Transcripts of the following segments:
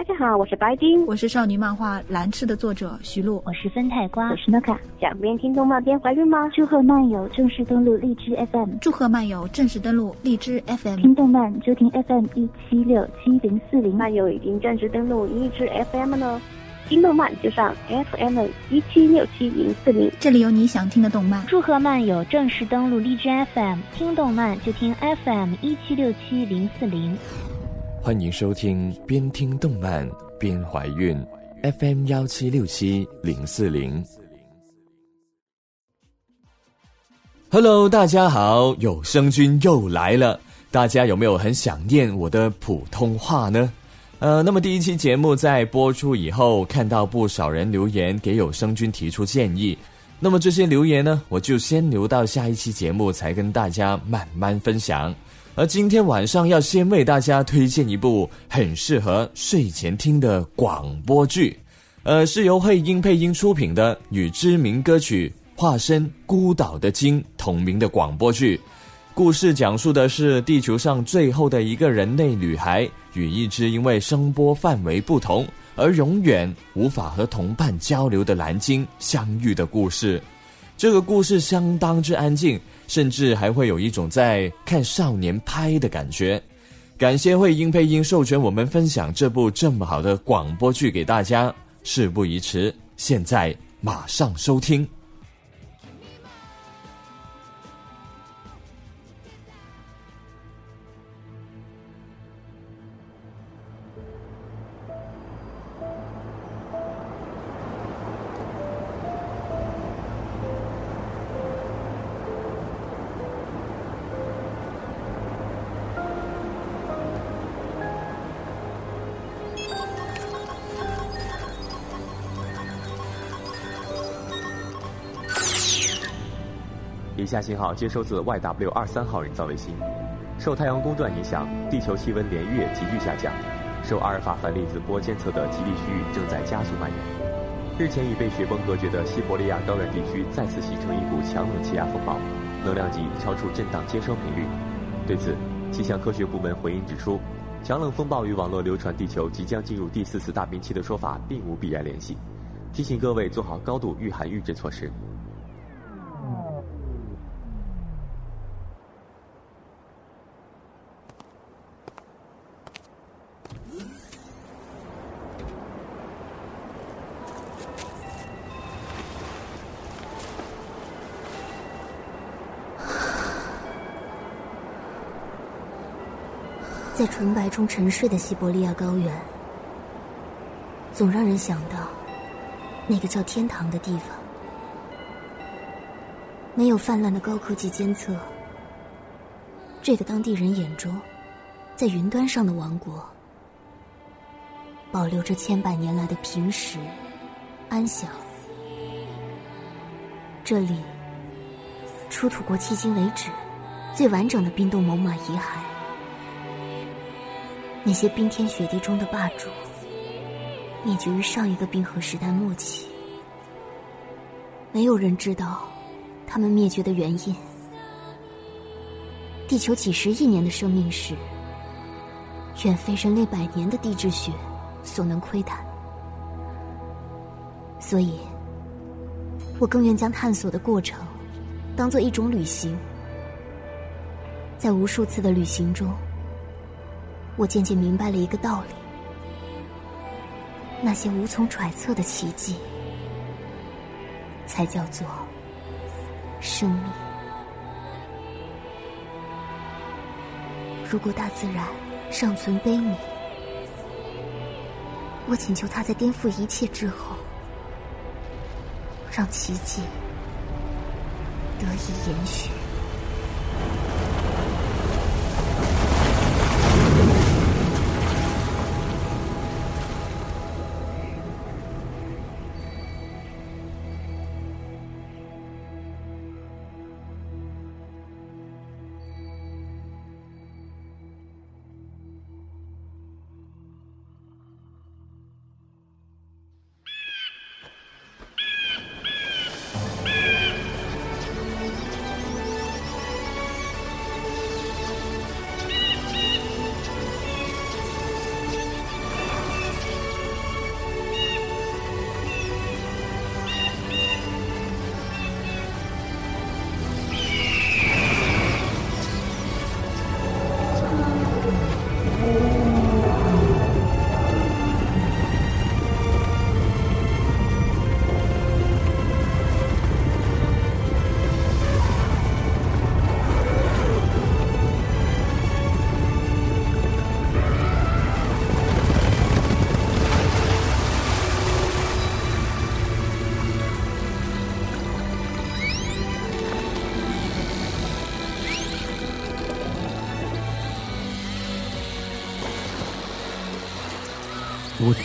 大家好，我是白丁，我是少女漫画《蓝赤》的作者徐璐，我是分太瓜，我是诺卡。想边听动漫边怀孕吗？祝贺漫友正式登录荔枝 FM，祝贺漫友正式登录荔枝 FM，听动漫就听 FM 一七六七零四零。漫友已经正式登录荔枝 FM 了，听动漫就上 FM 一七六七零四零，这里有你想听的动漫。祝贺漫友正式登录荔枝 FM，听动漫就听 FM 一七六七零四零。欢迎收听边听动漫边怀孕，FM 幺七六七零四零。Hello，大家好，有声君又来了。大家有没有很想念我的普通话呢？呃，那么第一期节目在播出以后，看到不少人留言给有声君提出建议。那么这些留言呢，我就先留到下一期节目才跟大家慢慢分享。而今天晚上要先为大家推荐一部很适合睡前听的广播剧，呃，是由配音配音出品的，与知名歌曲《化身孤岛的鲸》同名的广播剧。故事讲述的是地球上最后的一个人类女孩与一只因为声波范围不同而永远无法和同伴交流的蓝鲸相遇的故事。这个故事相当之安静。甚至还会有一种在看少年拍的感觉。感谢会英配音授权我们分享这部这么好的广播剧给大家。事不宜迟，现在马上收听。下信号接收自 YW 二三号人造卫星。受太阳公转影响，地球气温连月急剧下降，受阿尔法反粒子波监测的极地区域正在加速蔓延。日前已被雪崩隔绝的西伯利亚高原地区再次形成一股强冷气压风暴，能量级超出震荡接收频率。对此，气象科学部门回应指出，强冷风暴与网络流传地球即将进入第四次大冰期的说法并无必然联系，提醒各位做好高度御寒预知措施。纯白中沉睡的西伯利亚高原，总让人想到那个叫天堂的地方。没有泛滥的高科技监测，这个当地人眼中在云端上的王国，保留着千百年来的平实、安详。这里出土过迄今为止最完整的冰冻猛犸遗骸。那些冰天雪地中的霸主，灭绝于上一个冰河时代末期。没有人知道他们灭绝的原因。地球几十亿年的生命史，远非人类百年的地质学所能窥探。所以，我更愿将探索的过程当做一种旅行。在无数次的旅行中。我渐渐明白了一个道理：那些无从揣测的奇迹，才叫做生命。如果大自然尚存悲悯，我请求他在颠覆一切之后，让奇迹得以延续。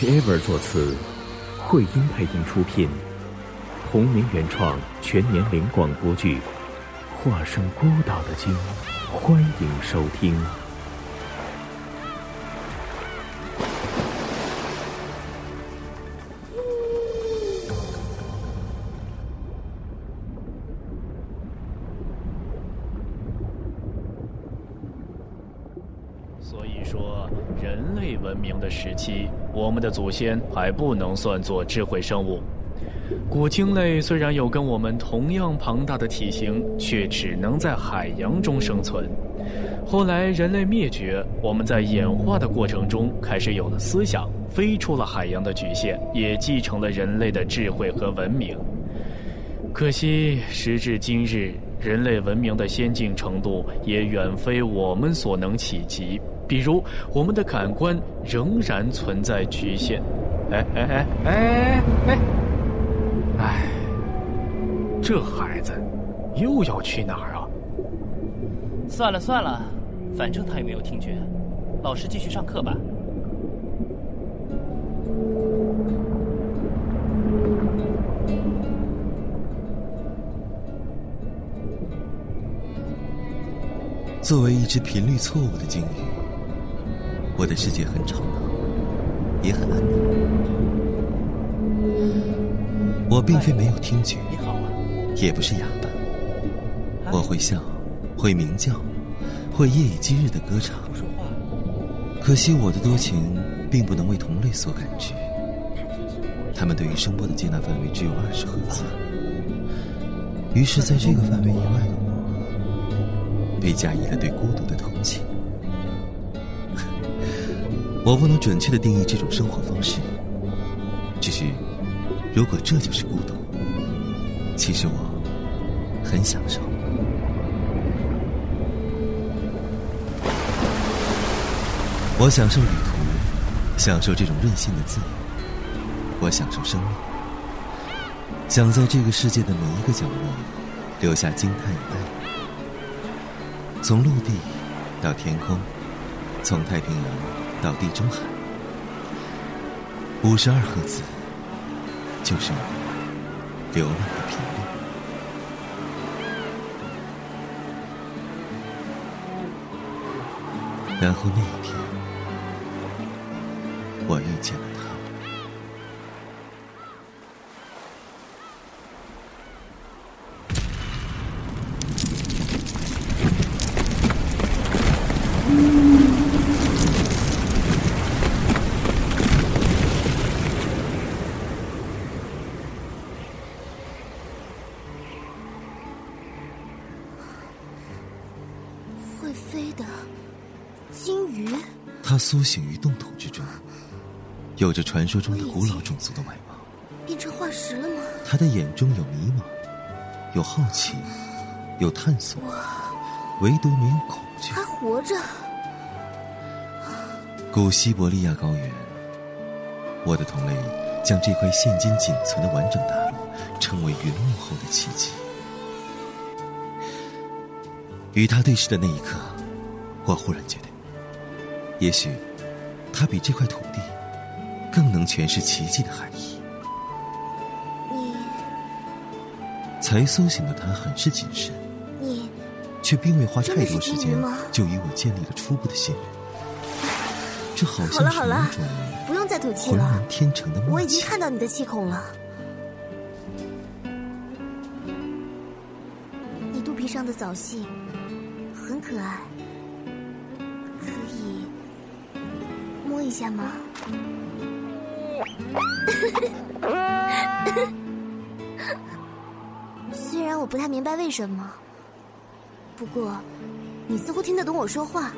Ever 作词，慧音配音出品，同名原创全年龄广播剧《化身孤岛的鲸》，欢迎收听。时期，我们的祖先还不能算作智慧生物。古鲸类虽然有跟我们同样庞大的体型，却只能在海洋中生存。后来人类灭绝，我们在演化的过程中开始有了思想，飞出了海洋的局限，也继承了人类的智慧和文明。可惜时至今日，人类文明的先进程度也远非我们所能企及。比如，我们的感官仍然存在局限。哎哎哎哎哎！哎，哎这孩子又要去哪儿啊？算了算了，反正他也没有听觉，老师继续上课吧。作为一只频率错误的鲸鱼。我的世界很吵闹，也很安宁。我并非没有听觉，也不是哑巴。我会笑，会鸣叫，会夜以继日的歌唱。可惜我的多情并不能为同类所感知，他们对于声波的接纳范围只有二十赫兹。于是，在这个范围以外的我，被加以了对孤独的同情。我不能准确的定义这种生活方式，只是，如果这就是孤独，其实我很享受。我享受旅途，享受这种任性的自由。我享受生命，想在这个世界的每一个角落留下惊叹与爱。从陆地到天空，从太平洋。到地中海，五十二赫兹就是我流浪的频率。然后那一天，我遇见了。苏醒于冻土之中，有着传说中的古老种族的外貌。变成化石了吗？他的眼中有迷茫，有好奇，有探索，唯独没有恐惧。还活着。古西伯利亚高原，我的同类将这块现今仅存的完整大陆称为云幕后的奇迹。与他对视的那一刻，我忽然觉得。也许，它比这块土地更能诠释奇迹的含义。你才苏醒的他很是谨慎，你却并未花太多时间就与我建立了初步的信任。这好像是一种不用再吐气了，天成的我已经看到你的气孔了。你肚皮上的藻荇很可爱。一下吗？虽然我不太明白为什么，不过你似乎听得懂我说话。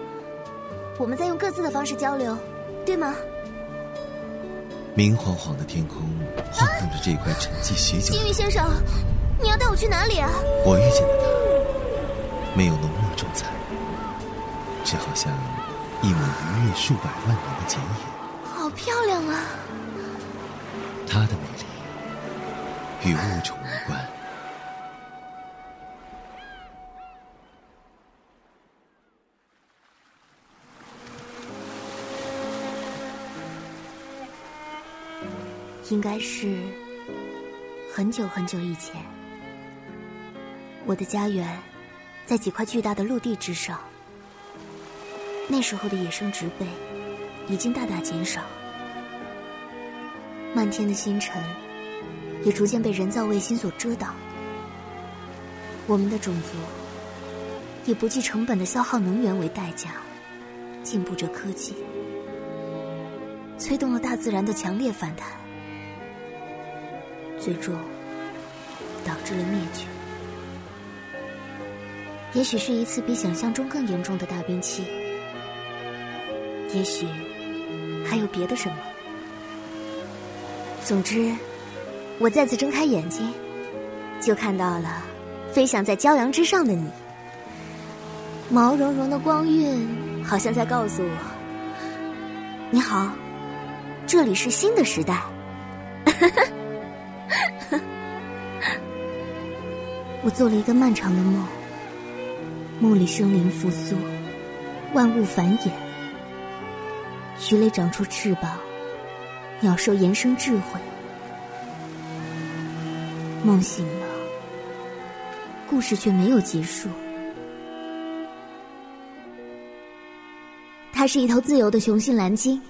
我们在用各自的方式交流，对吗？明晃晃的天空晃动着这块沉寂许久。金鱼先生，你要带我去哪里啊？我遇见了他，没有浓墨重彩，只好像。一抹愉悦数百万年的剪影，好漂亮啊！它的美丽与物种无关。应该是很久很久以前。我的家园在几块巨大的陆地之上。那时候的野生植被已经大大减少，漫天的星辰也逐渐被人造卫星所遮挡。我们的种族以不计成本的消耗能源为代价，进步着科技，催动了大自然的强烈反弹，最终导致了灭绝。也许是一次比想象中更严重的大冰期。也许还有别的什么。总之，我再次睁开眼睛，就看到了飞翔在骄阳之上的你。毛茸茸的光晕，好像在告诉我：“你好，这里是新的时代。”我做了一个漫长的梦，梦里生灵复苏，万物繁衍。鱼类长出翅膀，鸟兽延伸智慧。梦醒了，故事却没有结束。它是一头自由的雄性蓝鲸，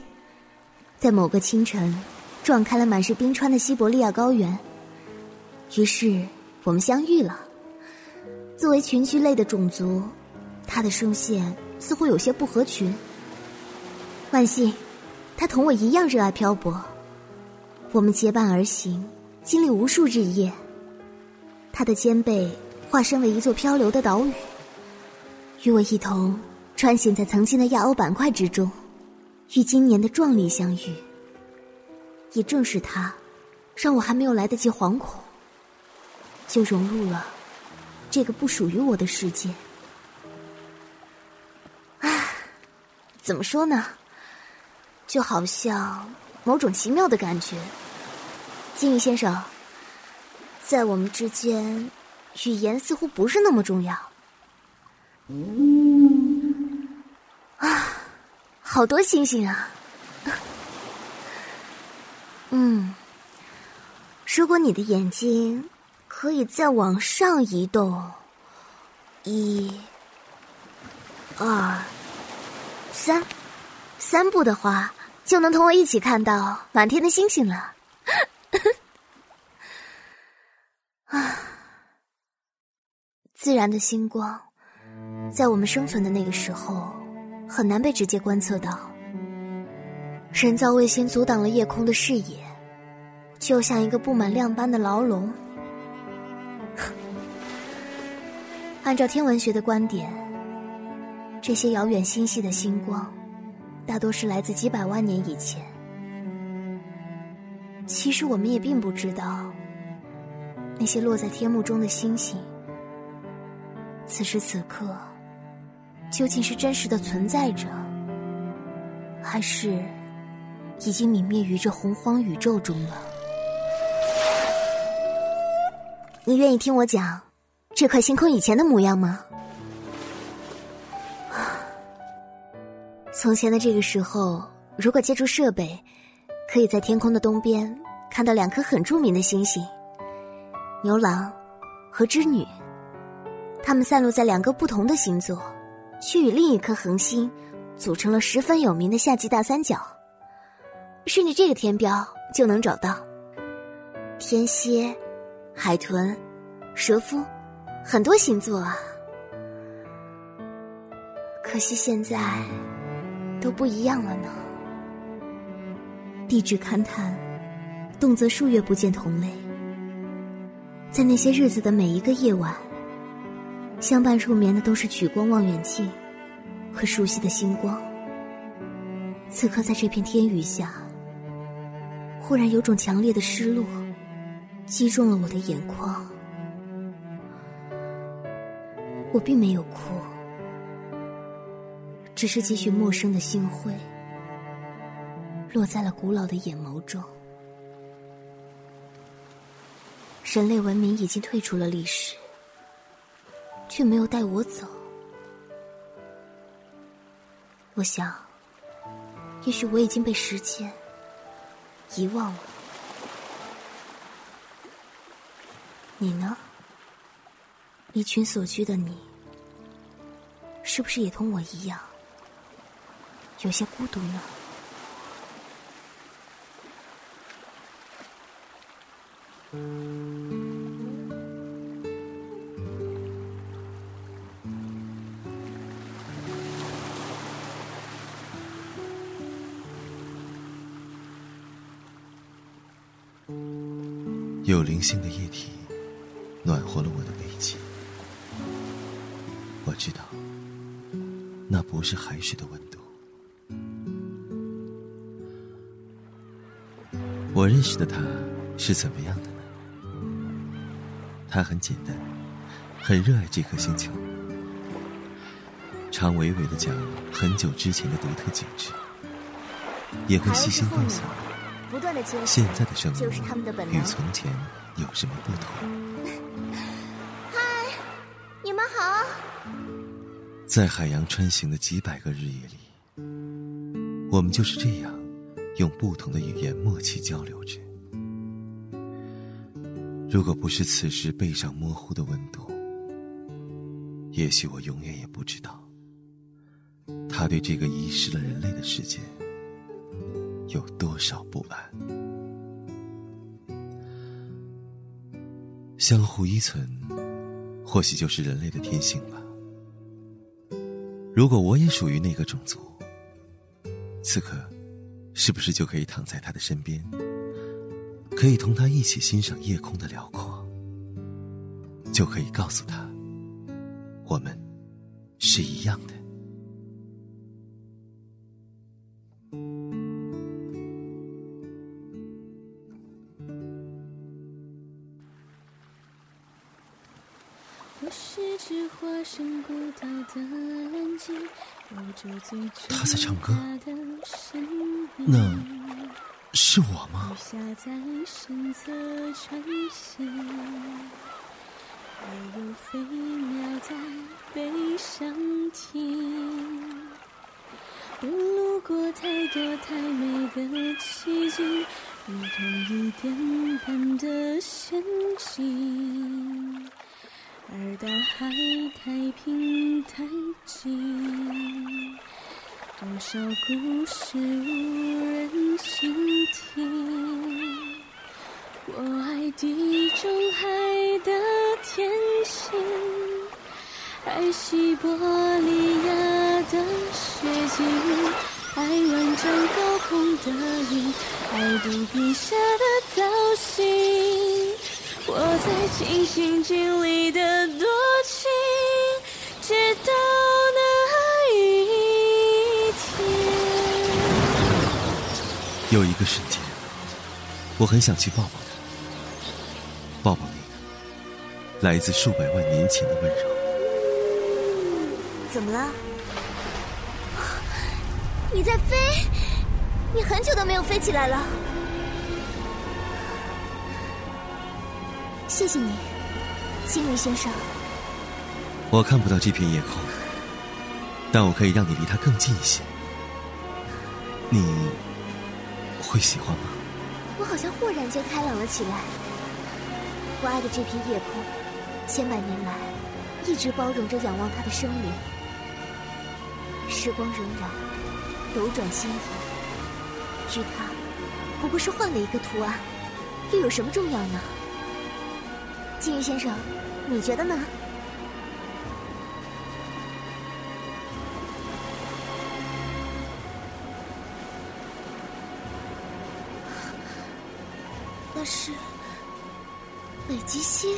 在某个清晨，撞开了满是冰川的西伯利亚高原。于是我们相遇了。作为群居类的种族，它的声线似乎有些不合群。万幸，他同我一样热爱漂泊。我们结伴而行，经历无数日夜。他的肩背化身为一座漂流的岛屿，与我一同穿行在曾经的亚欧板块之中，与今年的壮丽相遇。也正是他，让我还没有来得及惶恐，就融入了这个不属于我的世界。啊，怎么说呢？就好像某种奇妙的感觉，金鱼先生，在我们之间，语言似乎不是那么重要。啊，好多星星啊！嗯，如果你的眼睛可以再往上移动，一、二、三，三步的话。就能同我一起看到满天的星星了。啊，自然的星光，在我们生存的那个时候，很难被直接观测到。人造卫星阻挡了夜空的视野，就像一个布满亮斑的牢笼。按照天文学的观点，这些遥远星系的星光。大多是来自几百万年以前。其实我们也并不知道，那些落在天幕中的星星，此时此刻究竟是真实的存在着，还是已经泯灭于这洪荒宇宙中了？你愿意听我讲这块星空以前的模样吗？从前的这个时候，如果借助设备，可以在天空的东边看到两颗很著名的星星——牛郎和织女。它们散落在两个不同的星座，却与另一颗恒星组成了十分有名的夏季大三角。顺着这个天标就能找到天蝎、海豚、蛇夫，很多星座啊。可惜现在。都不一样了呢。地质勘探，动辄数月不见同类。在那些日子的每一个夜晚，相伴入眠的都是曲光望远镜和熟悉的星光。此刻在这片天宇下，忽然有种强烈的失落，击中了我的眼眶。我并没有哭。只是几许陌生的星辉，落在了古老的眼眸中。人类文明已经退出了历史，却没有带我走。我想，也许我已经被时间遗忘了。你呢？离群所居的你，是不是也同我一样，有些孤独呢？有灵性的液体，暖和了我的背脊。我知道，那不是海水的温度。我认识的他是怎么样的呢？他很简单，很热爱这颗星球，常娓娓的讲很久之前的独特景致，也会细心告诉我。不断的现在的生就是他们的本。与从前有什么不同？嗨，你们好。在海洋穿行的几百个日夜里，我们就是这样用不同的语言默契交流着。如果不是此时背上模糊的温度，也许我永远也不知道，他对这个遗失了人类的世界。有多少不安？相互依存，或许就是人类的天性吧。如果我也属于那个种族，此刻，是不是就可以躺在他的身边，可以同他一起欣赏夜空的辽阔，就可以告诉他，我们是一样的。西伯利亚的雪景，爱万丈高空的云，爱肚皮下的造型。我在尽心尽力的多情，直到那一天。有一个瞬间，我很想去抱抱他，抱抱那个来自数百万年前的温柔。怎么了？你在飞？你很久都没有飞起来了。谢谢你，金鱼先生。我看不到这片夜空，但我可以让你离它更近一些。你会喜欢吗？我好像豁然间开朗了起来。我爱的这片夜空，千百年来一直包容着仰望他的生灵。时光荏苒，斗转星移，与他不过是换了一个图案，又有什么重要呢？金鱼先生，你觉得呢？那是北极星，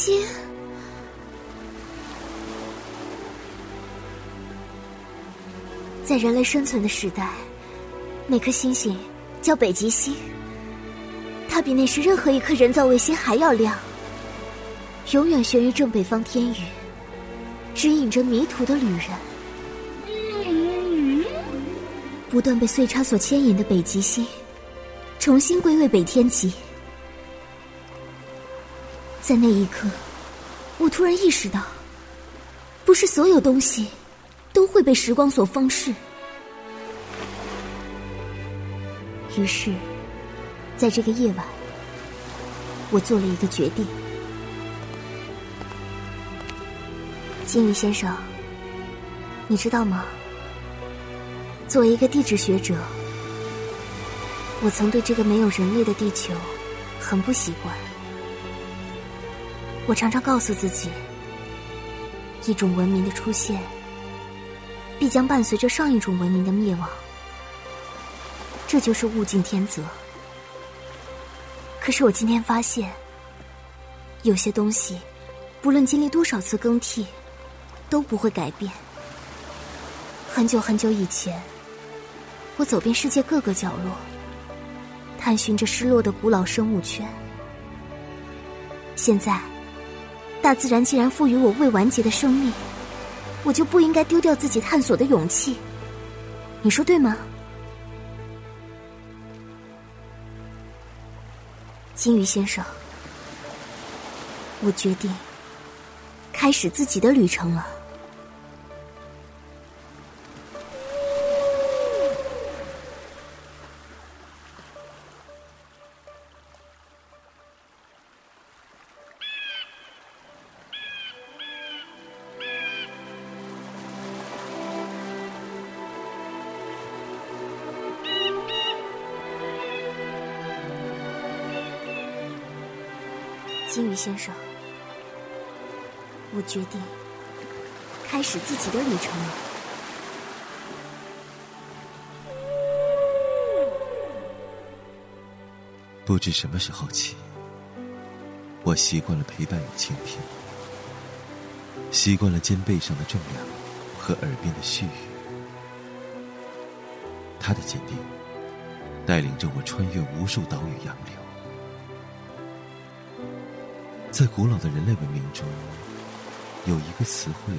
北极星。在人类生存的时代，那颗星星叫北极星。它比那时任何一颗人造卫星还要亮，永远悬于正北方天宇，指引着迷途的旅人。不断被岁差所牵引的北极星，重新归位北天极。在那一刻，我突然意识到，不是所有东西都会被时光所方式。于是，在这个夜晚，我做了一个决定。金鱼先生，你知道吗？作为一个地质学者，我曾对这个没有人类的地球很不习惯。我常常告诉自己，一种文明的出现，必将伴随着上一种文明的灭亡。这就是物竞天择。可是我今天发现，有些东西，不论经历多少次更替，都不会改变。很久很久以前，我走遍世界各个角落，探寻着失落的古老生物圈。现在，大自然既然赋予我未完结的生命，我就不应该丢掉自己探索的勇气。你说对吗？金鱼先生，我决定开始自己的旅程了。先生，我决定开始自己的旅程了。不知什么时候起，我习惯了陪伴与倾听，习惯了肩背上的重量和耳边的絮语。他的坚定，带领着我穿越无数岛屿洋流。在古老的人类文明中，有一个词汇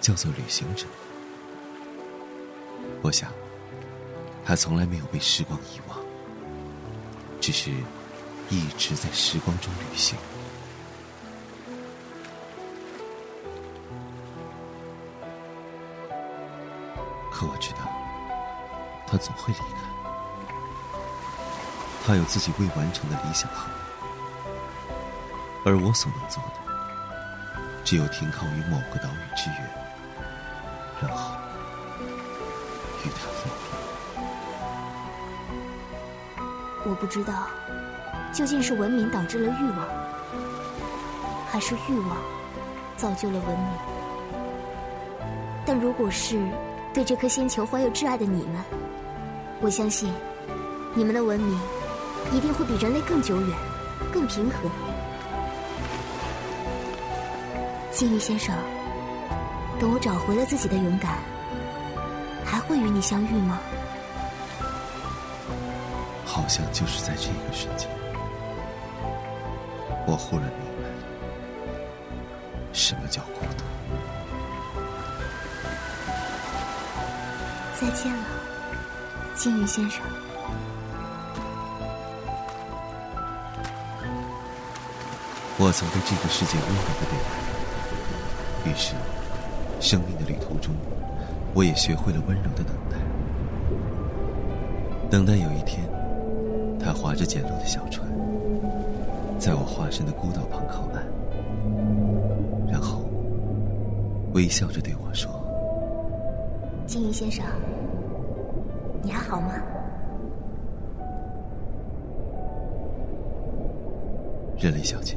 叫做“旅行者”。我想，他从来没有被时光遗忘，只是一直在时光中旅行。可我知道，他总会离开。他有自己未完成的理想和。而我所能做的，只有停靠于某个岛屿之源，然后与他分别。我不知道，究竟是文明导致了欲望，还是欲望造就了文明。但如果是对这颗星球怀有挚爱的你们，我相信，你们的文明一定会比人类更久远、更平和。金鱼先生，等我找回了自己的勇敢，还会与你相遇吗？好像就是在这个瞬间，我忽然明白了什么叫孤独。再见了，金鱼先生。我曾被这个世界温柔的对待。于是，生命的旅途中，我也学会了温柔的等待。等待有一天，他划着简陋的小船，在我化身的孤岛旁靠岸，然后微笑着对我说：“金鱼先生，你还好吗？”人类小姐。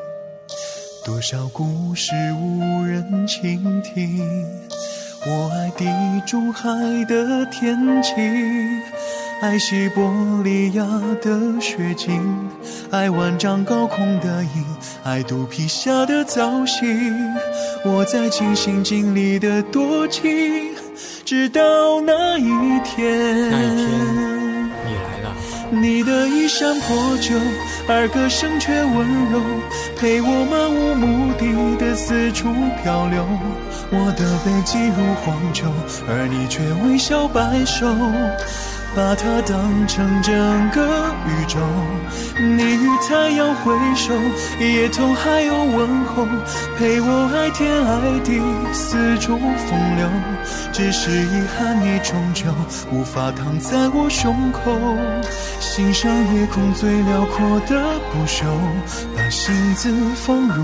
多少故事无人倾听。我爱地中海的天晴。爱西伯利亚的雪景，爱万丈高空的鹰，爱肚皮下的藻荇。我在尽心尽力的多情，直到那一天。那一天，你的衣衫破旧，而歌声却温柔，陪我漫无目的的四处漂流。我的背脊如荒丘，而你却微笑摆首。把它当成整个宇宙，你与太阳挥手，夜头还有问候，陪我爱天爱地，四处风流。只是遗憾，你终究无法躺在我胸口，欣赏夜空最辽阔的不朽，把心字放入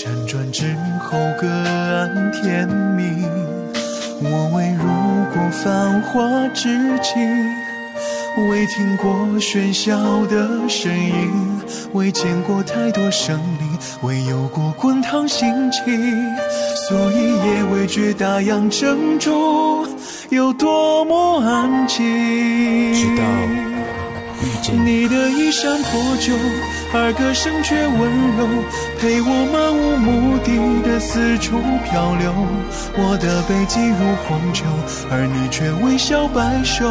辗转之后，各安天命。我未入过繁华之境，未听过喧嚣的声音，未见过太多生灵，未有过滚烫心情，所以也未觉大洋正中有多么安静。直到遇见你的衣衫破旧。而歌声却温柔，陪我漫无目的的四处漂流。我的背脊如荒丘，而你却微笑摆首。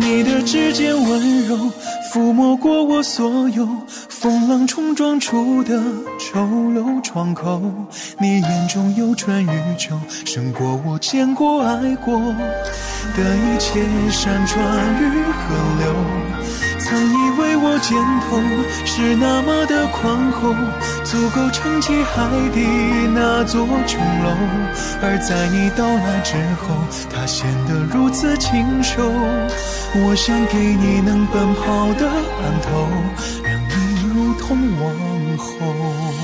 你的指尖温柔。抚摸过我所有风浪冲撞出的丑陋窗口，你眼中有春与秋，胜过我见过爱过的一切山川与河流。曾以为我肩头是那么的宽厚，足够撑起海底那座琼楼，而在你到来之后，它显得如此清瘦。我想给你能奔跑的岸头，让你如同王后。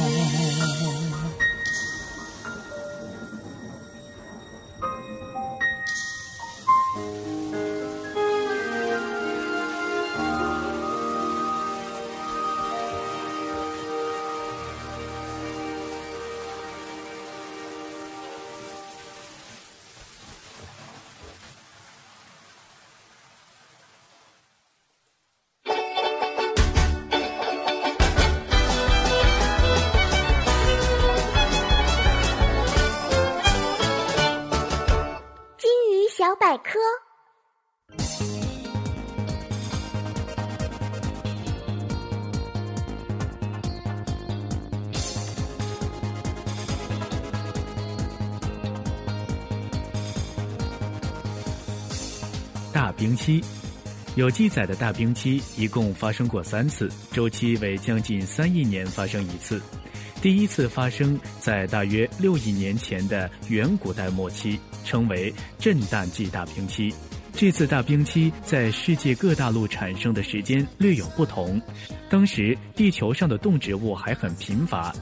大冰期，有记载的大冰期一共发生过三次，周期为将近三亿年发生一次。第一次发生在大约六亿年前的远古代末期，称为震旦纪大冰期。这次大冰期在世界各大陆产生的时间略有不同。当时地球上的动植物还很贫乏，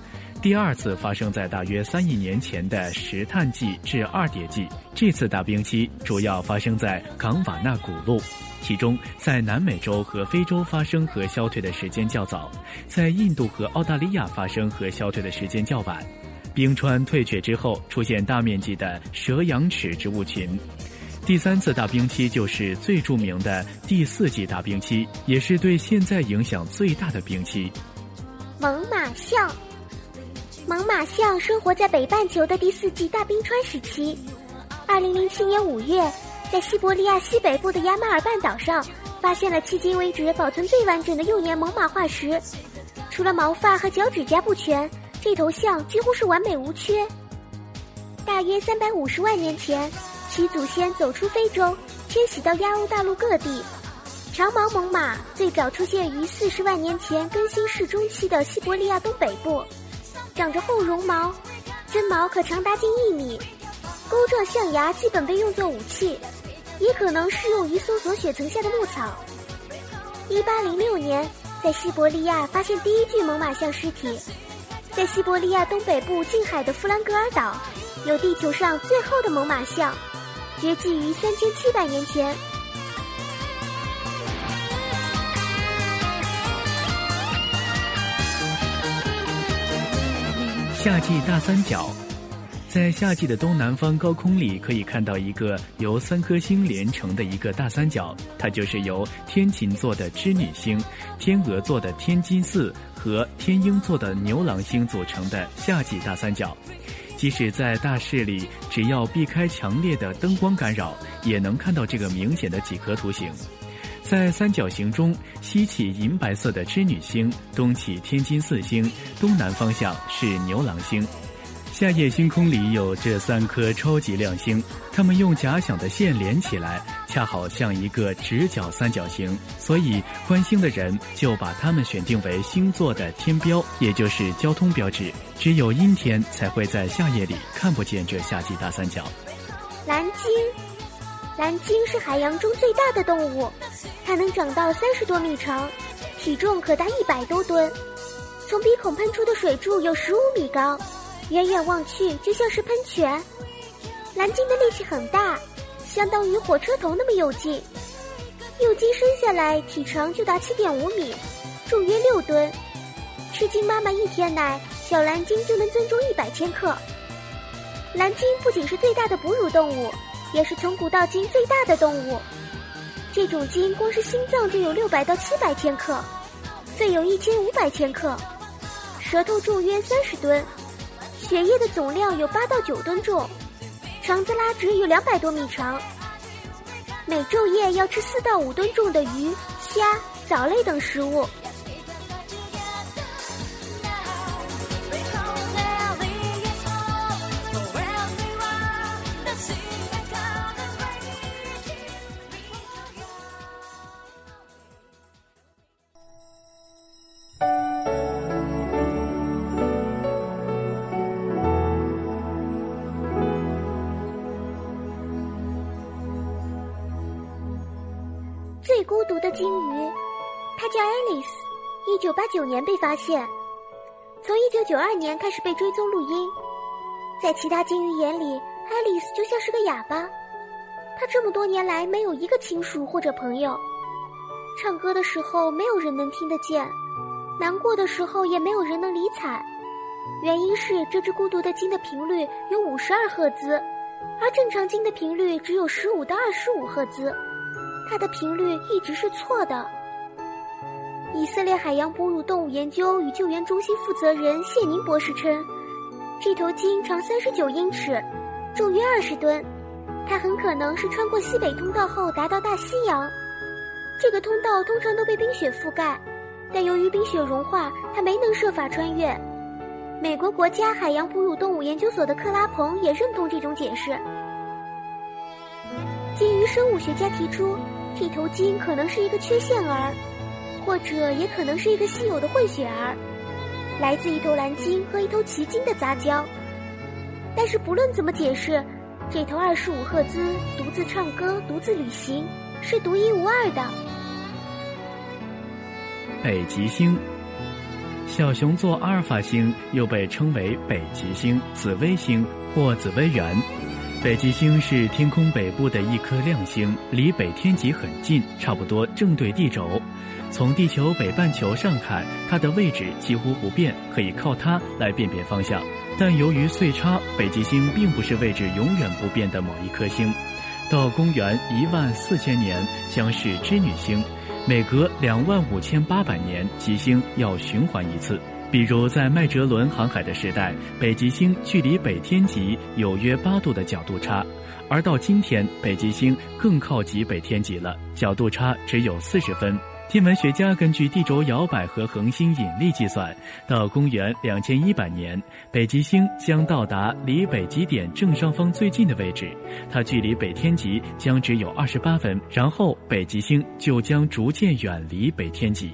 第二次发生在大约三亿年前的石炭纪至二叠纪。这次大冰期主要发生在冈瓦纳古陆，其中在南美洲和非洲发生和消退的时间较早，在印度和澳大利亚发生和消退的时间较晚。冰川退却之后，出现大面积的蛇羊齿植物群。第三次大冰期就是最著名的第四纪大冰期，也是对现在影响最大的冰期。猛犸象，猛犸象生活在北半球的第四纪大冰川时期。二零零七年五月，在西伯利亚西北部的亚马尔半岛上，发现了迄今为止保存最完整的幼年猛犸化石。除了毛发和脚趾甲不全。这头象几乎是完美无缺。大约三百五十万年前，其祖先走出非洲，迁徙到亚欧大陆各地。长毛猛犸最早出现于四十万年前更新世中期的西伯利亚东北部，长着厚绒毛，真毛可长达近一米。钩状象牙基本被用作武器，也可能适用于搜索雪层下的牧草。一八零六年，在西伯利亚发现第一具猛犸象尸体。在西伯利亚东北部近海的弗兰格尔岛，有地球上最厚的猛犸象，绝迹于三千七百年前。夏季大三角，在夏季的东南方高空里，可以看到一个由三颗星连成的一个大三角，它就是由天琴座的织女星、天鹅座的天津四。和天鹰座的牛郎星组成的夏季大三角，即使在大市里，只要避开强烈的灯光干扰，也能看到这个明显的几何图形。在三角形中，西起银白色的织女星，东起天津四星，东南方向是牛郎星。夏夜星空里有这三颗超级亮星，它们用假想的线连起来，恰好像一个直角三角形，所以观星的人就把它们选定为星座的天标，也就是交通标志。只有阴天才会在夏夜里看不见这夏季大三角。蓝鲸，蓝鲸是海洋中最大的动物，它能长到三十多米长，体重可达一百多吨，从鼻孔喷出的水柱有十五米高。远远望去，就像是喷泉。蓝鲸的力气很大，相当于火车头那么有劲。幼鲸生下来体长就达七点五米，重约六吨。吃鲸妈妈一天奶，小蓝鲸就能增重一百千克。蓝鲸不仅是最大的哺乳动物，也是从古到今最大的动物。这种鲸光是心脏就有六百到七百千克，肺有一千五百千克，舌头重约三十吨。血液的总量有八到九吨重，肠子拉直有两百多米长。每昼夜要吃四到五吨重的鱼、虾、藻类等食物。九年被发现，从一九九二年开始被追踪录音。在其他鲸鱼眼里，爱丽丝就像是个哑巴，她这么多年来没有一个亲属或者朋友，唱歌的时候没有人能听得见，难过的时候也没有人能理睬。原因是这只孤独的鲸的频率有五十二赫兹，而正常鲸的频率只有十五到二十五赫兹。它的频率一直是错的。以色列海洋哺乳动物研究与救援中心负责人谢宁博士称，这头鲸长三十九英尺，重约二十吨。它很可能是穿过西北通道后达到大西洋。这个通道通常都被冰雪覆盖，但由于冰雪融化，它没能设法穿越。美国国家海洋哺乳动物研究所的克拉彭也认同这种解释。鲸鱼生物学家提出。这头鲸可能是一个缺陷儿，或者也可能是一个稀有的混血儿，来自一头蓝鲸和一头奇鲸的杂交。但是不论怎么解释，这头二十五赫兹独自唱歌、独自旅行是独一无二的。北极星，小熊座阿尔法星又被称为北极星、紫微星或紫微垣。北极星是天空北部的一颗亮星，离北天极很近，差不多正对地轴。从地球北半球上看，它的位置几乎不变，可以靠它来辨别方向。但由于岁差，北极星并不是位置永远不变的某一颗星。到公元一万四千年将是织女星，每隔两万五千八百年，极星要循环一次。比如在麦哲伦航海的时代，北极星距离北天极有约八度的角度差，而到今天，北极星更靠极北天极了，角度差只有四十分。天文学家根据地轴摇摆和恒星引力计算，到公元两千一百年，北极星将到达离北极点正上方最近的位置，它距离北天极将只有二十八分，然后北极星就将逐渐远离北天极。